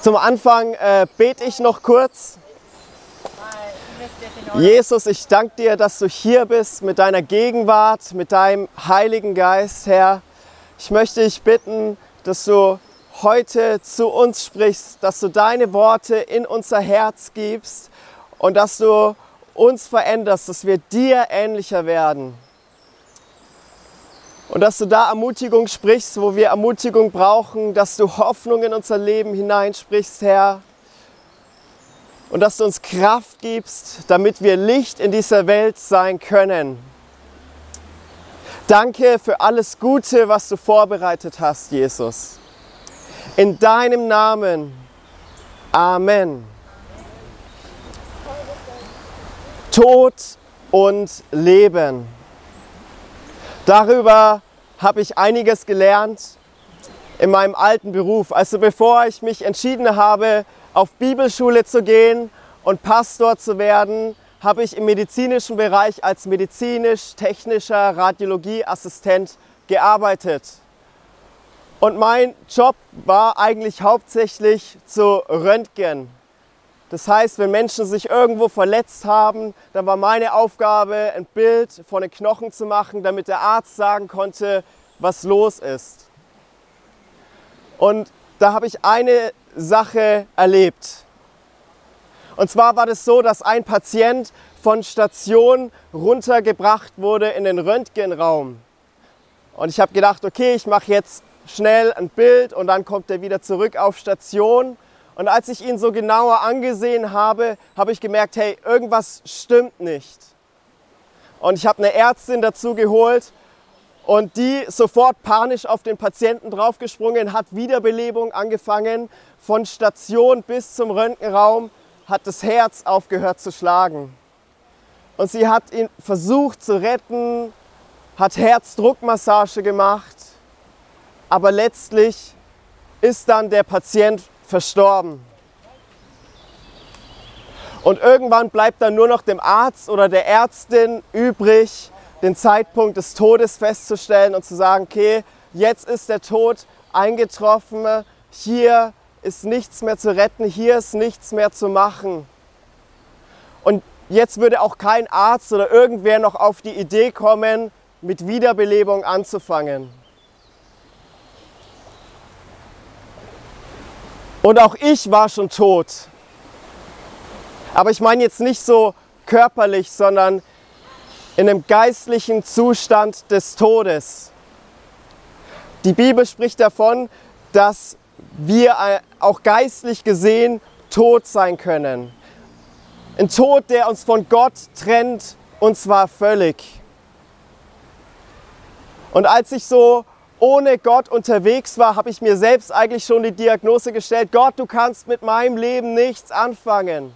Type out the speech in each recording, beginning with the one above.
Zum Anfang äh, bete ich noch kurz. Jesus, ich danke dir, dass du hier bist mit deiner Gegenwart, mit deinem Heiligen Geist, Herr. Ich möchte dich bitten, dass du heute zu uns sprichst, dass du deine Worte in unser Herz gibst und dass du uns veränderst, dass wir dir ähnlicher werden. Und dass du da Ermutigung sprichst, wo wir Ermutigung brauchen, dass du Hoffnung in unser Leben hineinsprichst, Herr. Und dass du uns Kraft gibst, damit wir Licht in dieser Welt sein können. Danke für alles Gute, was du vorbereitet hast, Jesus. In deinem Namen. Amen. Tod und Leben. Darüber habe ich einiges gelernt in meinem alten Beruf. Also bevor ich mich entschieden habe, auf Bibelschule zu gehen und Pastor zu werden, habe ich im medizinischen Bereich als medizinisch-technischer Radiologieassistent gearbeitet. Und mein Job war eigentlich hauptsächlich zu röntgen. Das heißt, wenn Menschen sich irgendwo verletzt haben, dann war meine Aufgabe, ein Bild von den Knochen zu machen, damit der Arzt sagen konnte, was los ist. Und da habe ich eine Sache erlebt. Und zwar war das so, dass ein Patient von Station runtergebracht wurde in den Röntgenraum. Und ich habe gedacht, okay, ich mache jetzt schnell ein Bild und dann kommt er wieder zurück auf Station. Und als ich ihn so genauer angesehen habe, habe ich gemerkt, hey, irgendwas stimmt nicht. Und ich habe eine Ärztin dazu geholt und die sofort panisch auf den Patienten draufgesprungen, hat Wiederbelebung angefangen. Von Station bis zum Röntgenraum hat das Herz aufgehört zu schlagen. Und sie hat ihn versucht zu retten, hat Herzdruckmassage gemacht, aber letztlich ist dann der Patient verstorben. Und irgendwann bleibt dann nur noch dem Arzt oder der Ärztin übrig, den Zeitpunkt des Todes festzustellen und zu sagen, okay, jetzt ist der Tod eingetroffen, hier ist nichts mehr zu retten, hier ist nichts mehr zu machen. Und jetzt würde auch kein Arzt oder irgendwer noch auf die Idee kommen, mit Wiederbelebung anzufangen. Und auch ich war schon tot. Aber ich meine jetzt nicht so körperlich, sondern in einem geistlichen Zustand des Todes. Die Bibel spricht davon, dass wir auch geistlich gesehen tot sein können. Ein Tod, der uns von Gott trennt, und zwar völlig. Und als ich so ohne Gott unterwegs war, habe ich mir selbst eigentlich schon die Diagnose gestellt, Gott, du kannst mit meinem Leben nichts anfangen.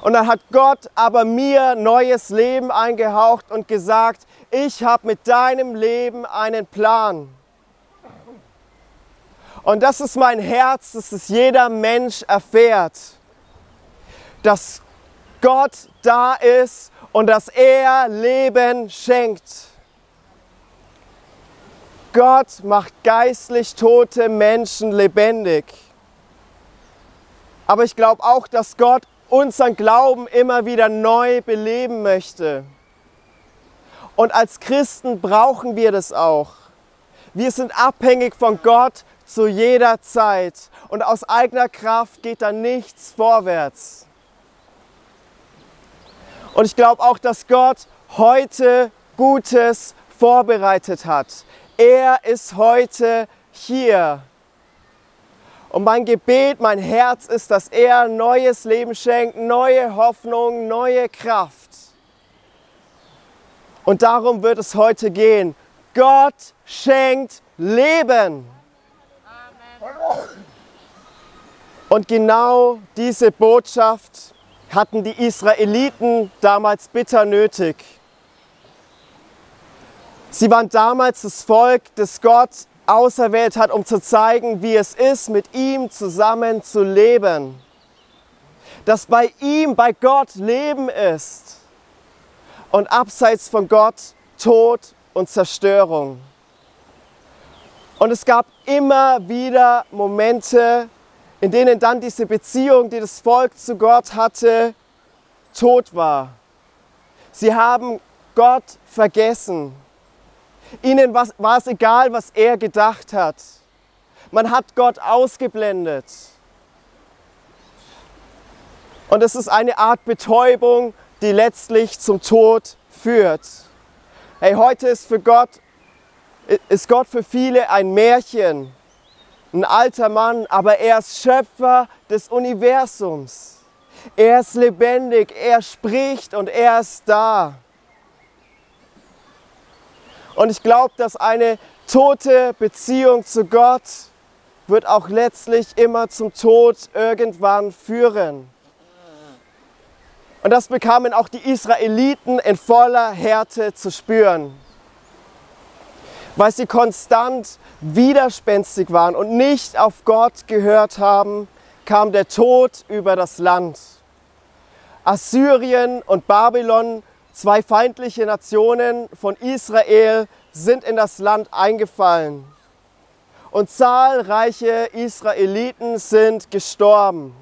Und dann hat Gott aber mir neues Leben eingehaucht und gesagt, ich habe mit deinem Leben einen Plan. Und das ist mein Herz, dass es jeder Mensch erfährt, dass Gott da ist und dass er Leben schenkt. Gott macht geistlich tote Menschen lebendig. Aber ich glaube auch, dass Gott unseren Glauben immer wieder neu beleben möchte. Und als Christen brauchen wir das auch. Wir sind abhängig von Gott zu jeder Zeit und aus eigener Kraft geht da nichts vorwärts. Und ich glaube auch, dass Gott heute Gutes vorbereitet hat. Er ist heute hier. Und mein Gebet, mein Herz ist, dass er neues Leben schenkt, neue Hoffnung, neue Kraft. Und darum wird es heute gehen. Gott schenkt Leben. Und genau diese Botschaft hatten die Israeliten damals bitter nötig. Sie waren damals das Volk, das Gott auserwählt hat, um zu zeigen, wie es ist, mit ihm zusammen zu leben. Dass bei ihm, bei Gott Leben ist und abseits von Gott Tod und Zerstörung. Und es gab immer wieder Momente, in denen dann diese Beziehung, die das Volk zu Gott hatte, tot war. Sie haben Gott vergessen. Ihnen war es egal, was er gedacht hat. Man hat Gott ausgeblendet. Und es ist eine Art Betäubung, die letztlich zum Tod führt. Hey, heute ist für Gott, ist Gott für viele ein Märchen, ein alter Mann, aber er ist Schöpfer des Universums. Er ist lebendig, er spricht und er ist da. Und ich glaube, dass eine tote Beziehung zu Gott wird auch letztlich immer zum Tod irgendwann führen. Und das bekamen auch die Israeliten in voller Härte zu spüren, weil sie konstant widerspenstig waren und nicht auf Gott gehört haben, kam der Tod über das Land. Assyrien und Babylon, zwei feindliche Nationen von Israel, sind in das Land eingefallen. Und zahlreiche Israeliten sind gestorben.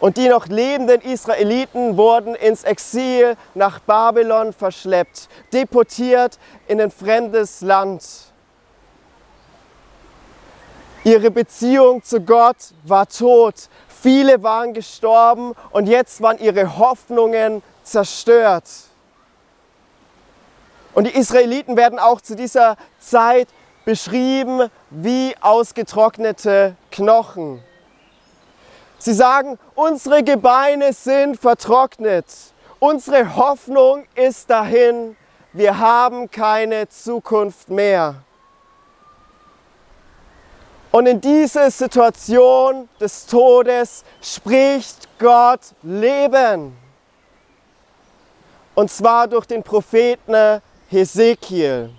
Und die noch lebenden Israeliten wurden ins Exil nach Babylon verschleppt, deportiert in ein fremdes Land. Ihre Beziehung zu Gott war tot. Viele waren gestorben und jetzt waren ihre Hoffnungen zerstört. Und die Israeliten werden auch zu dieser Zeit beschrieben wie ausgetrocknete Knochen. Sie sagen, unsere Gebeine sind vertrocknet, unsere Hoffnung ist dahin, wir haben keine Zukunft mehr. Und in diese Situation des Todes spricht Gott Leben. Und zwar durch den Propheten Hesekiel.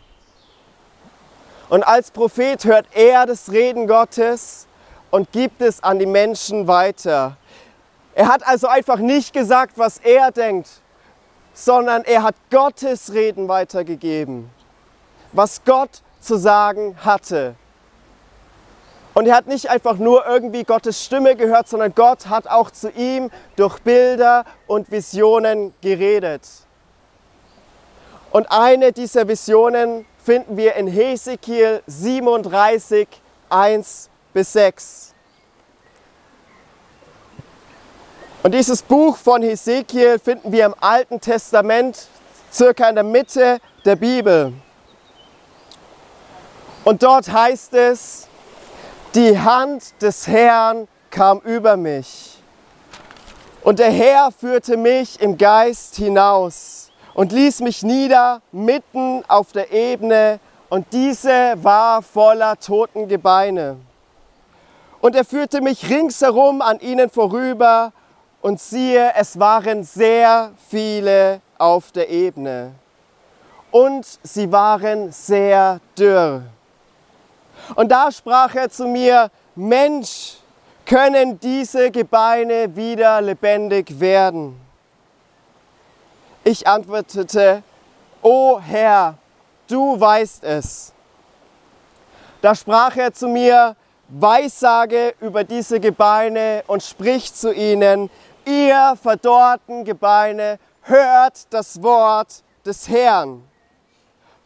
Und als Prophet hört er das Reden Gottes und gibt es an die Menschen weiter. Er hat also einfach nicht gesagt, was er denkt, sondern er hat Gottes Reden weitergegeben, was Gott zu sagen hatte. Und er hat nicht einfach nur irgendwie Gottes Stimme gehört, sondern Gott hat auch zu ihm durch Bilder und Visionen geredet. Und eine dieser Visionen finden wir in Hesekiel 37, 1 bis 6. Und dieses Buch von Hesekiel finden wir im Alten Testament, circa in der Mitte der Bibel. Und dort heißt es, die Hand des Herrn kam über mich. Und der Herr führte mich im Geist hinaus und ließ mich nieder mitten auf der Ebene, und diese war voller toten Gebeine. Und er führte mich ringsherum an ihnen vorüber und siehe, es waren sehr viele auf der Ebene. Und sie waren sehr dürr. Und da sprach er zu mir, Mensch, können diese Gebeine wieder lebendig werden? Ich antwortete, O Herr, du weißt es. Da sprach er zu mir, Weissage über diese Gebeine und sprich zu ihnen, ihr verdorrten Gebeine, hört das Wort des Herrn.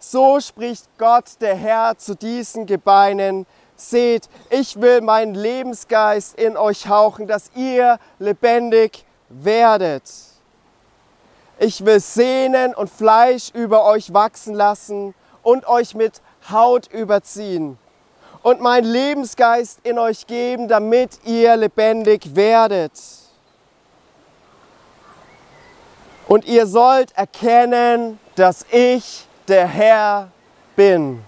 So spricht Gott der Herr zu diesen Gebeinen. Seht, ich will meinen Lebensgeist in euch hauchen, dass ihr lebendig werdet. Ich will Sehnen und Fleisch über euch wachsen lassen und euch mit Haut überziehen und meinen Lebensgeist in euch geben, damit ihr lebendig werdet. Und ihr sollt erkennen, dass ich der Herr bin.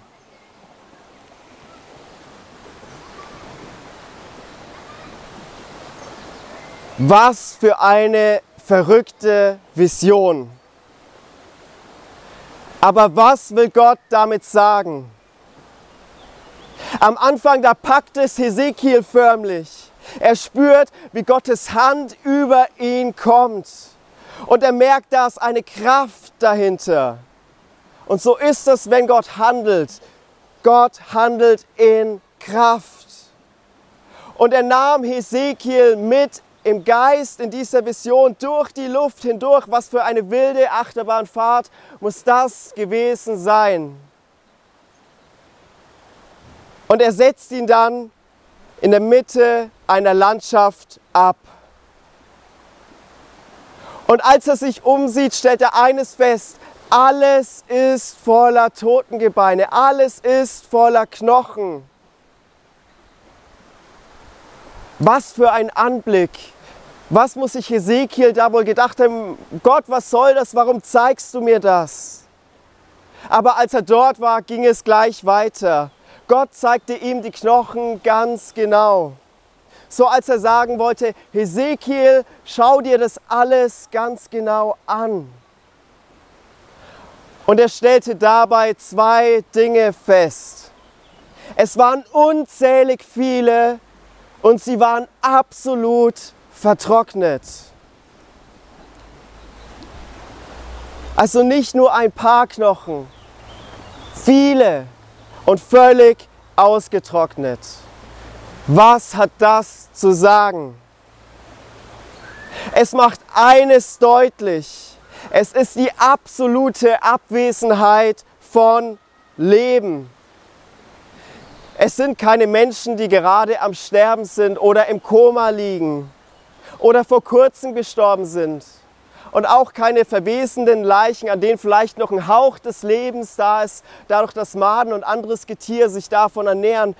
Was für eine verrückte Vision. Aber was will Gott damit sagen? Am Anfang, da packt es Hesekiel förmlich. Er spürt, wie Gottes Hand über ihn kommt. Und er merkt, da ist eine Kraft dahinter. Und so ist es, wenn Gott handelt. Gott handelt in Kraft. Und er nahm Hesekiel mit im Geist in dieser Vision durch die Luft hindurch. Was für eine wilde Achterbahnfahrt muss das gewesen sein. Und er setzt ihn dann in der Mitte einer Landschaft ab. Und als er sich umsieht, stellt er eines fest, alles ist voller Totengebeine, alles ist voller Knochen. Was für ein Anblick. Was muss sich Ezekiel da wohl gedacht haben? Gott, was soll das? Warum zeigst du mir das? Aber als er dort war, ging es gleich weiter. Gott zeigte ihm die Knochen ganz genau. So als er sagen wollte, Hesekiel, schau dir das alles ganz genau an. Und er stellte dabei zwei Dinge fest. Es waren unzählig viele und sie waren absolut vertrocknet. Also nicht nur ein paar Knochen, viele und völlig ausgetrocknet. Was hat das zu sagen? Es macht eines deutlich. Es ist die absolute Abwesenheit von Leben. Es sind keine Menschen, die gerade am Sterben sind oder im Koma liegen oder vor kurzem gestorben sind und auch keine verwesenden Leichen, an denen vielleicht noch ein Hauch des Lebens da ist, dadurch, dass Maden und anderes Getier sich davon ernähren.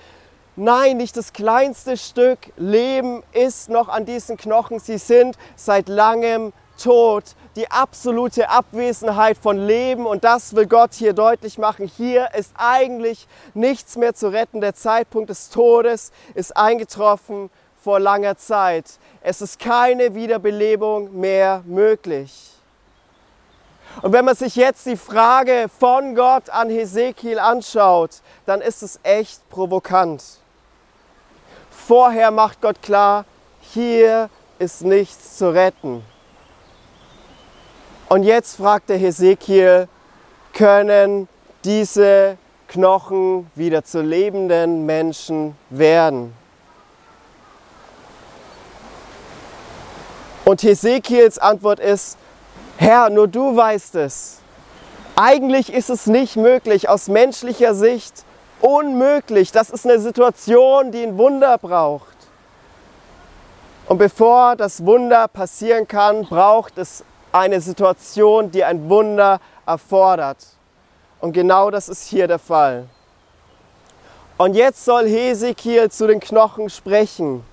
Nein, nicht das kleinste Stück Leben ist noch an diesen Knochen. Sie sind seit langem tot. Die absolute Abwesenheit von Leben und das will Gott hier deutlich machen. Hier ist eigentlich nichts mehr zu retten. Der Zeitpunkt des Todes ist eingetroffen vor langer Zeit. Es ist keine Wiederbelebung mehr möglich. Und wenn man sich jetzt die Frage von Gott an Hesekiel anschaut, dann ist es echt provokant. Vorher macht Gott klar, hier ist nichts zu retten. Und jetzt fragt der Hesekiel, können diese Knochen wieder zu lebenden Menschen werden? Und Hesekiels Antwort ist, Herr, nur du weißt es. Eigentlich ist es nicht möglich, aus menschlicher Sicht unmöglich. Das ist eine Situation, die ein Wunder braucht. Und bevor das Wunder passieren kann, braucht es eine Situation, die ein Wunder erfordert. Und genau das ist hier der Fall. Und jetzt soll Hesekiel zu den Knochen sprechen.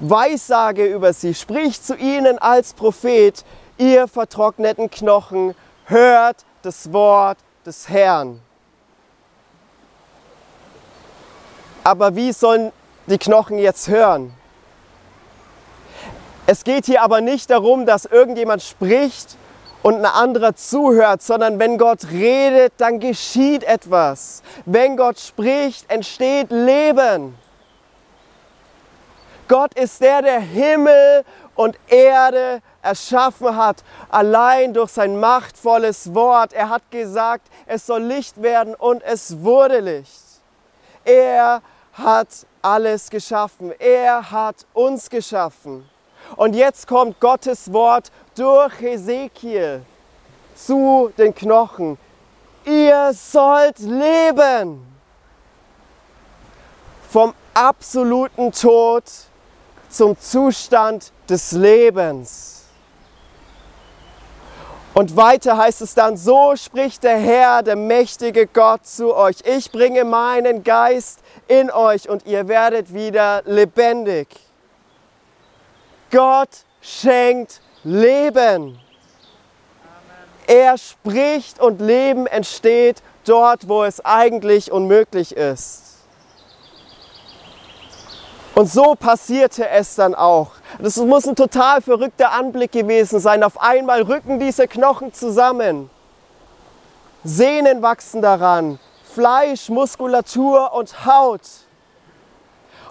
Weissage über sie, spricht zu ihnen als Prophet, ihr vertrockneten Knochen, hört das Wort des Herrn. Aber wie sollen die Knochen jetzt hören? Es geht hier aber nicht darum, dass irgendjemand spricht und ein anderer zuhört, sondern wenn Gott redet, dann geschieht etwas. Wenn Gott spricht, entsteht Leben. Gott ist der, der Himmel und Erde erschaffen hat, allein durch sein machtvolles Wort. Er hat gesagt, es soll Licht werden und es wurde Licht. Er hat alles geschaffen. Er hat uns geschaffen. Und jetzt kommt Gottes Wort durch Hesekiel zu den Knochen. Ihr sollt leben. Vom absoluten Tod zum Zustand des Lebens. Und weiter heißt es dann, so spricht der Herr, der mächtige Gott zu euch. Ich bringe meinen Geist in euch und ihr werdet wieder lebendig. Gott schenkt Leben. Er spricht und Leben entsteht dort, wo es eigentlich unmöglich ist. Und so passierte es dann auch. Das muss ein total verrückter Anblick gewesen sein. Auf einmal rücken diese Knochen zusammen. Sehnen wachsen daran, Fleisch, Muskulatur und Haut.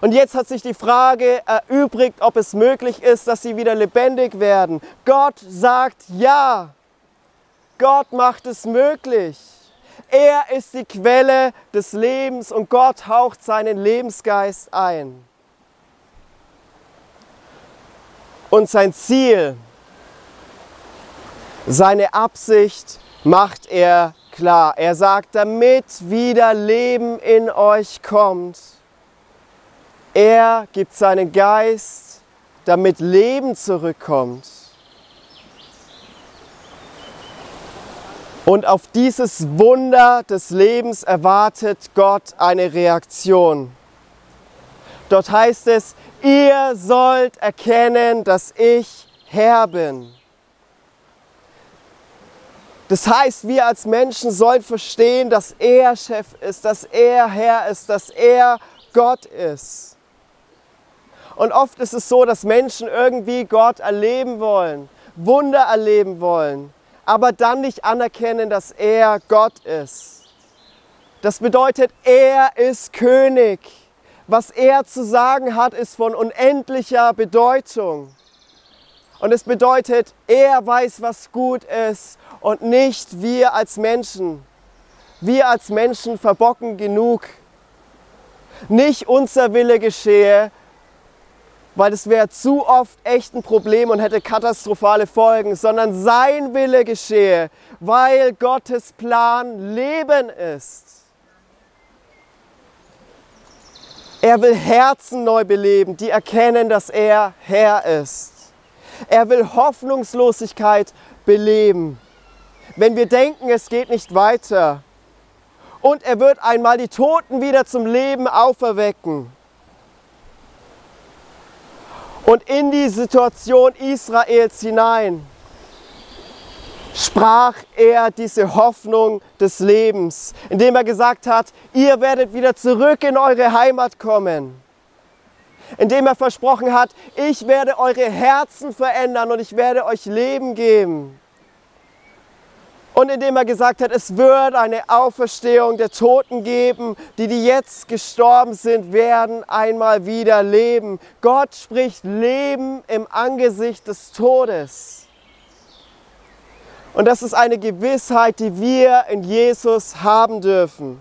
Und jetzt hat sich die Frage erübrigt, ob es möglich ist, dass sie wieder lebendig werden. Gott sagt ja. Gott macht es möglich. Er ist die Quelle des Lebens und Gott haucht seinen Lebensgeist ein. Und sein Ziel, seine Absicht macht er klar. Er sagt, damit wieder Leben in euch kommt. Er gibt seinen Geist, damit Leben zurückkommt. Und auf dieses Wunder des Lebens erwartet Gott eine Reaktion. Dort heißt es, ihr sollt erkennen, dass ich Herr bin. Das heißt, wir als Menschen sollen verstehen, dass er Chef ist, dass er Herr ist, dass er Gott ist. Und oft ist es so, dass Menschen irgendwie Gott erleben wollen, Wunder erleben wollen, aber dann nicht anerkennen, dass er Gott ist. Das bedeutet, er ist König. Was er zu sagen hat, ist von unendlicher Bedeutung. Und es bedeutet, er weiß, was gut ist und nicht wir als Menschen. Wir als Menschen verbocken genug. Nicht unser Wille geschehe, weil das wäre zu oft echt ein Problem und hätte katastrophale Folgen, sondern sein Wille geschehe, weil Gottes Plan Leben ist. Er will Herzen neu beleben, die erkennen, dass er Herr ist. Er will Hoffnungslosigkeit beleben. Wenn wir denken, es geht nicht weiter. Und er wird einmal die Toten wieder zum Leben auferwecken. Und in die Situation Israels hinein sprach er diese Hoffnung des Lebens, indem er gesagt hat, ihr werdet wieder zurück in eure Heimat kommen. Indem er versprochen hat, ich werde eure Herzen verändern und ich werde euch Leben geben. Und indem er gesagt hat, es wird eine Auferstehung der Toten geben, die, die jetzt gestorben sind, werden einmal wieder leben. Gott spricht Leben im Angesicht des Todes. Und das ist eine Gewissheit, die wir in Jesus haben dürfen.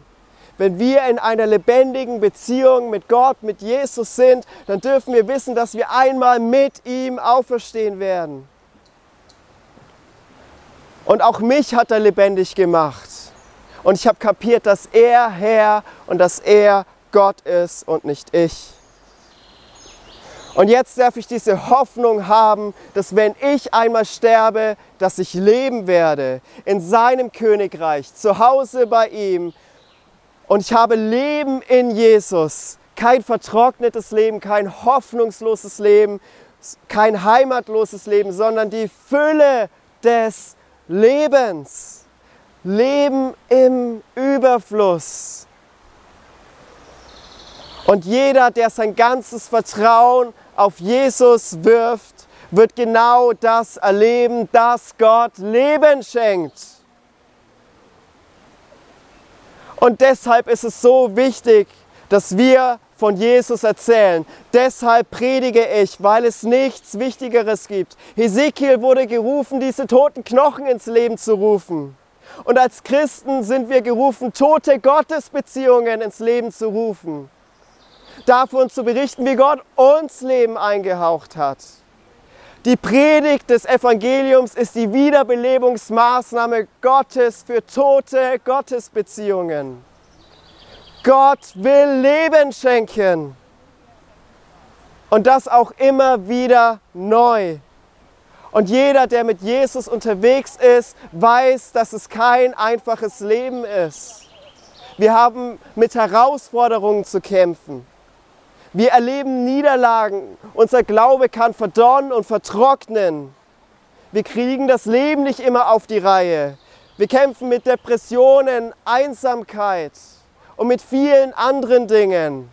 Wenn wir in einer lebendigen Beziehung mit Gott, mit Jesus sind, dann dürfen wir wissen, dass wir einmal mit ihm auferstehen werden. Und auch mich hat er lebendig gemacht. Und ich habe kapiert, dass er Herr und dass er Gott ist und nicht ich. Und jetzt darf ich diese Hoffnung haben, dass wenn ich einmal sterbe, dass ich leben werde in seinem Königreich, zu Hause bei ihm. Und ich habe Leben in Jesus. Kein vertrocknetes Leben, kein hoffnungsloses Leben, kein heimatloses Leben, sondern die Fülle des Lebens. Leben im Überfluss. Und jeder, der sein ganzes Vertrauen auf Jesus wirft, wird genau das erleben, dass Gott Leben schenkt. Und deshalb ist es so wichtig, dass wir von Jesus erzählen. Deshalb predige ich, weil es nichts Wichtigeres gibt. Hesekiel wurde gerufen, diese toten Knochen ins Leben zu rufen. Und als Christen sind wir gerufen, tote Gottesbeziehungen ins Leben zu rufen. Davon zu berichten, wie Gott uns Leben eingehaucht hat. Die Predigt des Evangeliums ist die Wiederbelebungsmaßnahme Gottes für tote Gottesbeziehungen. Gott will Leben schenken. Und das auch immer wieder neu. Und jeder, der mit Jesus unterwegs ist, weiß, dass es kein einfaches Leben ist. Wir haben mit Herausforderungen zu kämpfen. Wir erleben Niederlagen. Unser Glaube kann verdorren und vertrocknen. Wir kriegen das Leben nicht immer auf die Reihe. Wir kämpfen mit Depressionen, Einsamkeit und mit vielen anderen Dingen.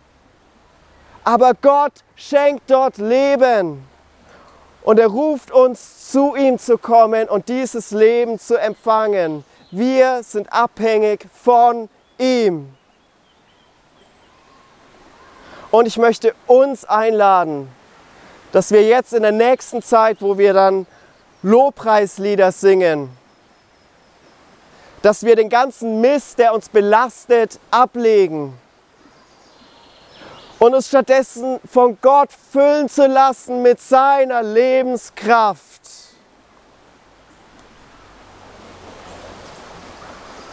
Aber Gott schenkt dort Leben. Und er ruft uns, zu ihm zu kommen und dieses Leben zu empfangen. Wir sind abhängig von ihm. Und ich möchte uns einladen, dass wir jetzt in der nächsten Zeit, wo wir dann Lobpreislieder singen, dass wir den ganzen Mist, der uns belastet, ablegen und uns stattdessen von Gott füllen zu lassen mit seiner Lebenskraft.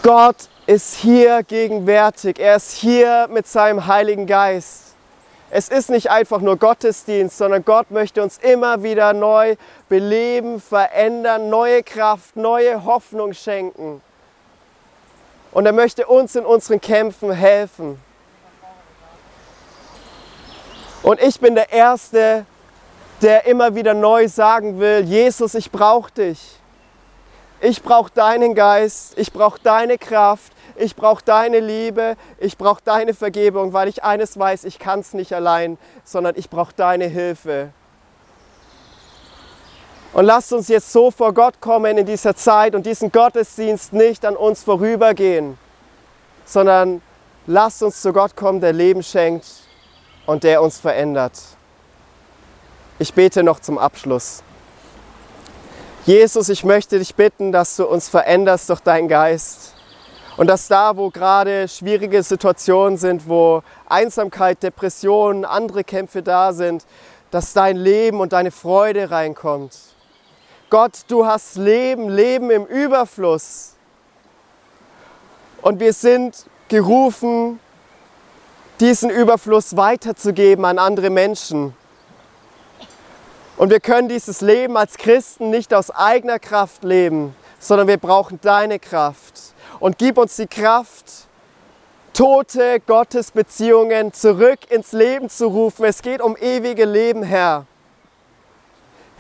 Gott ist hier gegenwärtig. Er ist hier mit seinem Heiligen Geist. Es ist nicht einfach nur Gottesdienst, sondern Gott möchte uns immer wieder neu beleben, verändern, neue Kraft, neue Hoffnung schenken. Und er möchte uns in unseren Kämpfen helfen. Und ich bin der Erste, der immer wieder neu sagen will, Jesus, ich brauche dich. Ich brauche deinen Geist, ich brauche deine Kraft, ich brauche deine Liebe, ich brauche deine Vergebung, weil ich eines weiß, ich kann es nicht allein, sondern ich brauche deine Hilfe. Und lasst uns jetzt so vor Gott kommen in dieser Zeit und diesen Gottesdienst nicht an uns vorübergehen, sondern lasst uns zu Gott kommen, der Leben schenkt und der uns verändert. Ich bete noch zum Abschluss. Jesus, ich möchte dich bitten, dass du uns veränderst durch deinen Geist. Und dass da, wo gerade schwierige Situationen sind, wo Einsamkeit, Depressionen, andere Kämpfe da sind, dass dein Leben und deine Freude reinkommt. Gott, du hast Leben, Leben im Überfluss. Und wir sind gerufen, diesen Überfluss weiterzugeben an andere Menschen. Und wir können dieses Leben als Christen nicht aus eigener Kraft leben, sondern wir brauchen deine Kraft. Und gib uns die Kraft, tote Gottesbeziehungen zurück ins Leben zu rufen. Es geht um ewige Leben, Herr.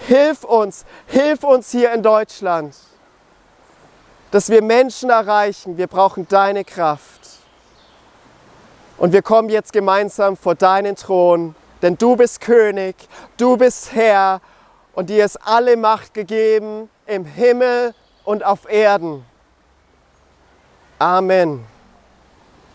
Hilf uns, hilf uns hier in Deutschland, dass wir Menschen erreichen. Wir brauchen deine Kraft. Und wir kommen jetzt gemeinsam vor deinen Thron denn du bist König, du bist Herr und dir ist alle Macht gegeben im Himmel und auf Erden. Amen.